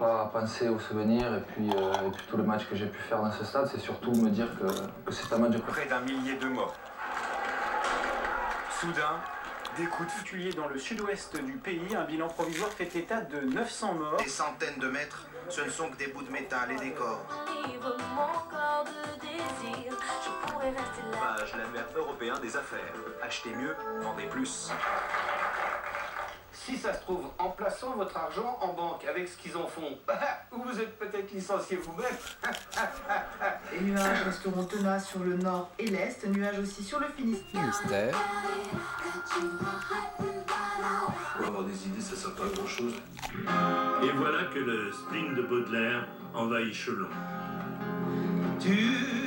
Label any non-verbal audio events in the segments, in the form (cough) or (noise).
pas penser aux souvenirs et puis, euh, et puis tout le match que j'ai pu faire dans ce stade, c'est surtout me dire que, que c'est un match de Près d'un millier de morts. Soudain, des coups de particulier dans le sud-ouest du pays, un bilan provisoire fait état de 900 morts. Des centaines de mètres, ce ne sont que des bouts de métal et des corps. Vivre mon corps de désir, je pourrais rester là. Page l'annuaire européen des affaires. Achetez mieux, vendez plus. Si ça se trouve, en plaçant votre argent en banque avec ce qu'ils en font, ou vous êtes peut-être licencié vous-même. (laughs) Les nuages resteront tenaces sur le nord et l'est, nuages aussi sur le Finistère. Mystère. Pour avoir des idées, ça sert pas à grand chose. Et voilà que le spleen de Baudelaire envahit Chelon. Tu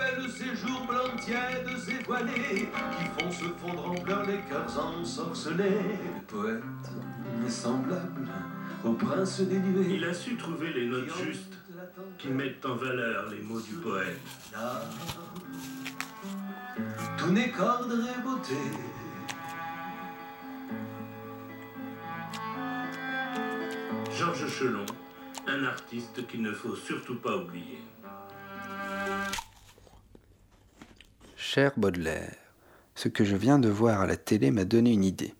rappelles ces jours blancs tièdes et voilés qui font se fondre en pleurs les cœurs ensorcelés. Le poète est semblable au prince des nuées. Il a su trouver les notes justes qui mettent en valeur les mots du poète. Là, tout n'est qu'ordre et beauté. Georges Chelon, un artiste qu'il ne faut surtout pas oublier. Cher Baudelaire, ce que je viens de voir à la télé m'a donné une idée.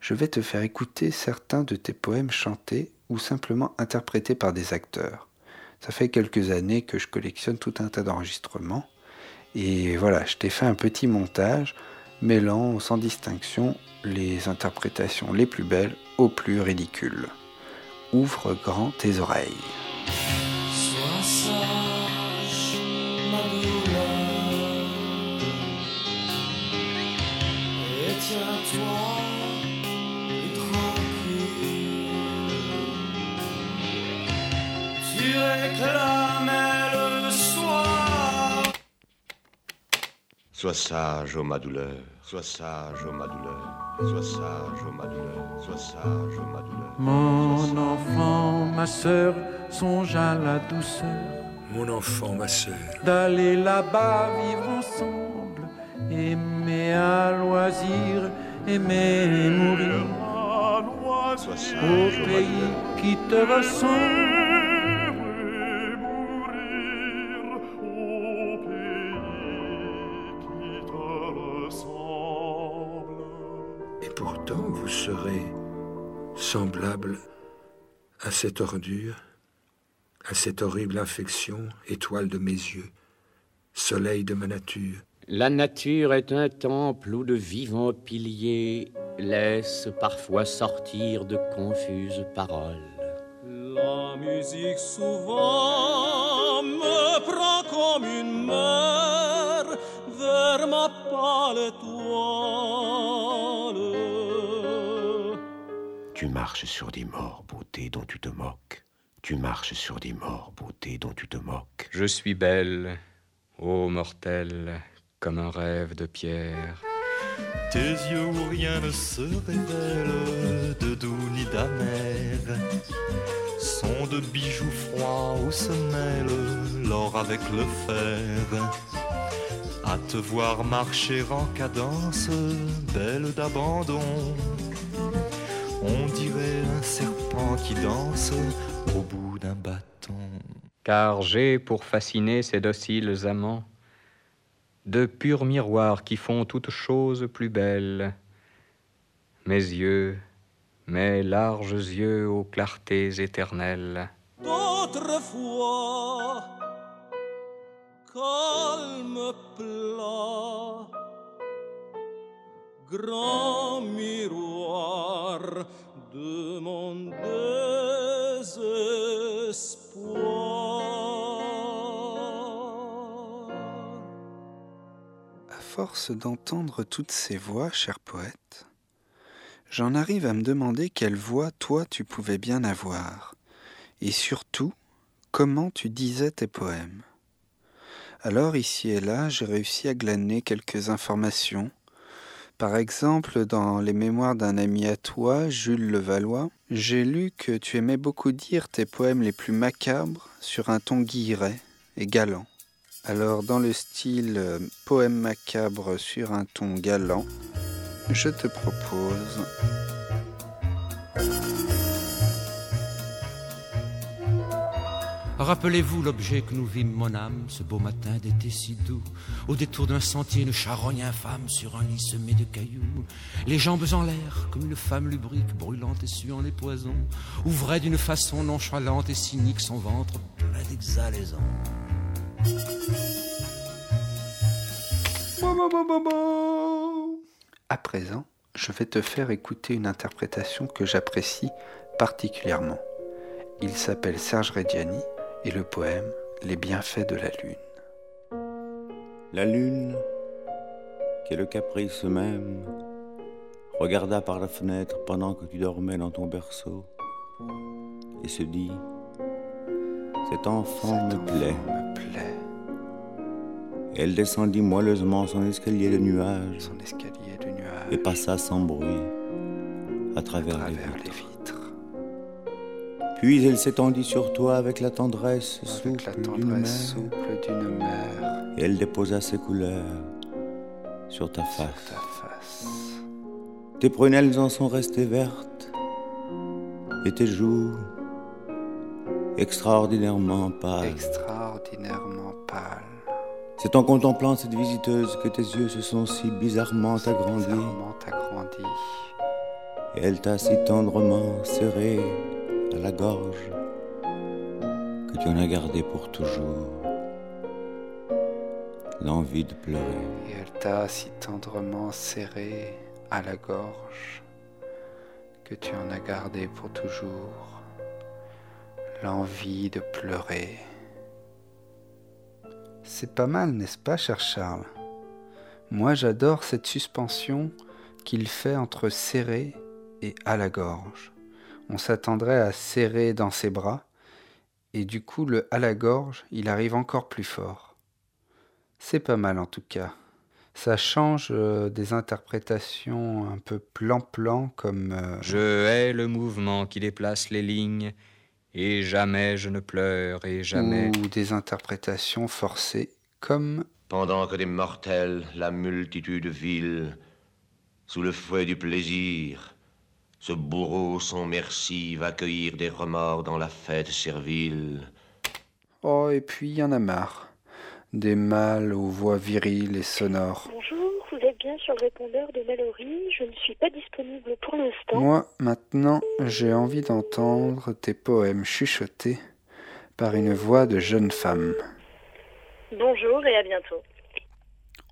Je vais te faire écouter certains de tes poèmes chantés ou simplement interprétés par des acteurs. Ça fait quelques années que je collectionne tout un tas d'enregistrements. Et voilà, je t'ai fait un petit montage mêlant sans distinction les interprétations les plus belles aux plus ridicules. Ouvre grand tes oreilles. Sois sage, ô ma douleur, sois sage, ô ma douleur, sois sage, ô ma douleur, sois sage, ô ma douleur. Mon enfant, ma sœur, songe à la douceur Mon enfant, ma sœur, d'aller là-bas vivre ensemble, aimer à loisir, aimer et mourir Sois au sage, douleur. pays qui te ressemble. Semblable à cette ordure, à cette horrible infection, étoile de mes yeux, soleil de ma nature. La nature est un temple où de vivants piliers laissent parfois sortir de confuses paroles. La musique souvent marches sur des morts, beauté dont tu te moques. Tu marches sur des morts, beauté dont tu te moques. Je suis belle, ô mortel, comme un rêve de pierre. Tes yeux où rien ne se révèle de doux ni d'amer sont de bijoux froids où se mêle l'or avec le fer. À te voir marcher en cadence, belle d'abandon, on dirait un serpent qui danse au bout d'un bâton. Car j'ai pour fasciner ces dociles amants de purs miroirs qui font toutes choses plus belles. Mes yeux, mes larges yeux aux clartés éternelles. D'autrefois, calme plat, grand miroir de mon désespoir. À force d'entendre toutes ces voix, cher poète, j'en arrive à me demander quelle voix toi tu pouvais bien avoir, et surtout comment tu disais tes poèmes. Alors ici et là, j'ai réussi à glaner quelques informations. Par exemple, dans les mémoires d'un ami à toi, Jules Levallois, j'ai lu que tu aimais beaucoup dire tes poèmes les plus macabres sur un ton guilleret et galant. Alors, dans le style euh, poème macabre sur un ton galant, je te propose Rappelez-vous l'objet que nous vîmes, mon âme, ce beau matin d'été si doux, au détour d'un sentier, une charogne infâme sur un lit semé de cailloux, les jambes en l'air, comme une femme lubrique, brûlante et suant les poisons, ouvrait d'une façon nonchalante et cynique son ventre plein d'exhalaisons. À présent, je vais te faire écouter une interprétation que j'apprécie particulièrement. Il s'appelle Serge Reggiani et le poème Les bienfaits de la lune. La lune, qui est le caprice même, regarda par la fenêtre pendant que tu dormais dans ton berceau et se dit Cet enfant me plaît. Elle descendit moelleusement son escalier de nuages, son escalier de nuages et passa sans bruit à travers, les, vitres. Puis elle s'étendit sur toi avec la tendresse souple d'une mère. Et elle déposa ses couleurs sur ta face. ta face. Tes prunelles en sont restées vertes et tes joues extraordinairement pâles. Extraordinairement pâles. C'est en contemplant cette visiteuse que tes yeux se sont si bizarrement agrandis. Bizarrement agrandis. Et elle t'a si tendrement serré à la gorge que tu en as gardé pour toujours l'envie de pleurer. Et elle t'a si tendrement serré à la gorge que tu en as gardé pour toujours l'envie de pleurer. C'est pas mal, n'est-ce pas, cher Charles? Moi, j'adore cette suspension qu'il fait entre serré et à la gorge. On s'attendrait à serrer dans ses bras, et du coup, le à la gorge, il arrive encore plus fort. C'est pas mal en tout cas. Ça change euh, des interprétations un peu plan-plan comme... euh, Je hais le mouvement qui déplace les lignes, et jamais je ne pleure, et jamais. ou des interprétations forcées comme Pendant que des mortels, la multitude vile, sous le fouet du plaisir, ce bourreau sans merci va cueillir des remords dans la fête servile. Oh, et puis il y en a marre. Des mâles aux voix viriles et sonores. Bonjour, vous êtes bien sur le répondeur de Mallory. Je ne suis pas disponible pour l'instant. Moi, maintenant, j'ai envie d'entendre tes poèmes chuchotés par une voix de jeune femme. Bonjour et à bientôt.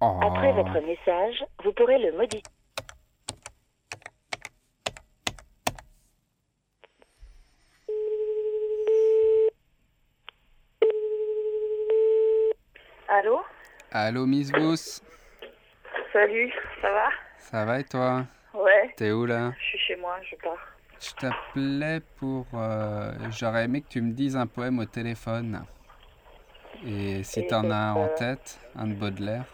Oh. Après votre message, vous pourrez le modifier. Allô Allô, Miss Bous Salut, ça va Ça va et toi Ouais. T'es où là Je suis chez moi, je pars. Je t'appelais pour... euh, J'aurais aimé que tu me dises un poème au téléphone. Et si t'en as un en euh, tête, un de Baudelaire.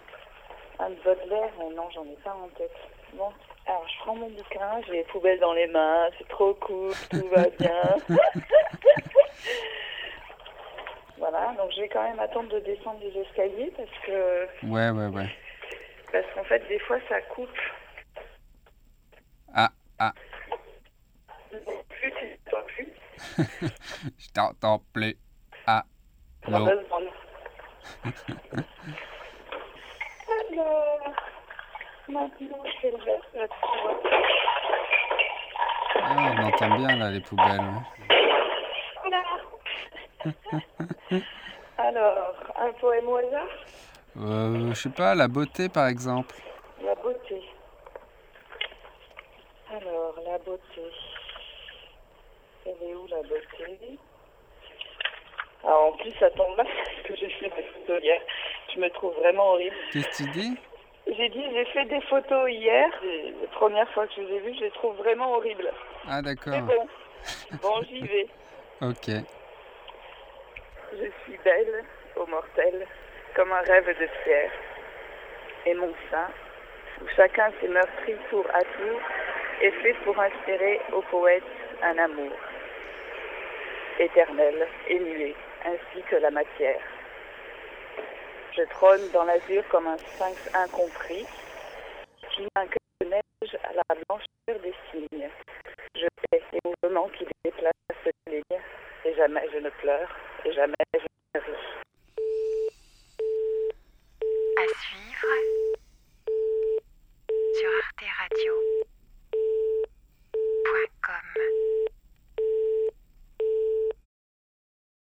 Un de Baudelaire, non, j'en ai pas en tête. Bon, alors je prends mon bouquin, j'ai les poubelles dans les mains, c'est trop cool, tout va (laughs) bien. (laughs) voilà, donc je vais quand même attendre de descendre des escaliers parce que Ouais, ouais, ouais. parce qu'en fait des fois ça coupe. Ah, ah, Plus tu t'entends plus. (laughs) je t'entends plus. Ah, vendre. Alors, maintenant je fais le reste. Ah, on entend bien là les poubelles. ouais. (laughs) Alors, un poème au hasard? Euh, je sais pas, la beauté par exemple. La beauté. Alors, la beauté. Elle est où la beauté? Alors, en plus, ça tombe mal (laughs) parce que j'ai fait des photos hier. Je me trouve vraiment horrible. Qu'est-ce que tu dis? J'ai dit, j'ai fait des photos hier. Et La première fois que je les ai vues, je les trouve vraiment horribles. Ah d'accord. bon, (laughs) bon, j'y vais. Ok. Je suis belle, ô mortel, comme un rêve de pierre. Et mon sein, où chacun s'est meurtri tour à tour, est fait pour inspirer au poète un amour éternel et muet, ainsi que la matière. Je trône dans l'azur comme un sphinx incompris, qui un cœur de neige à la blancheur des cygnes.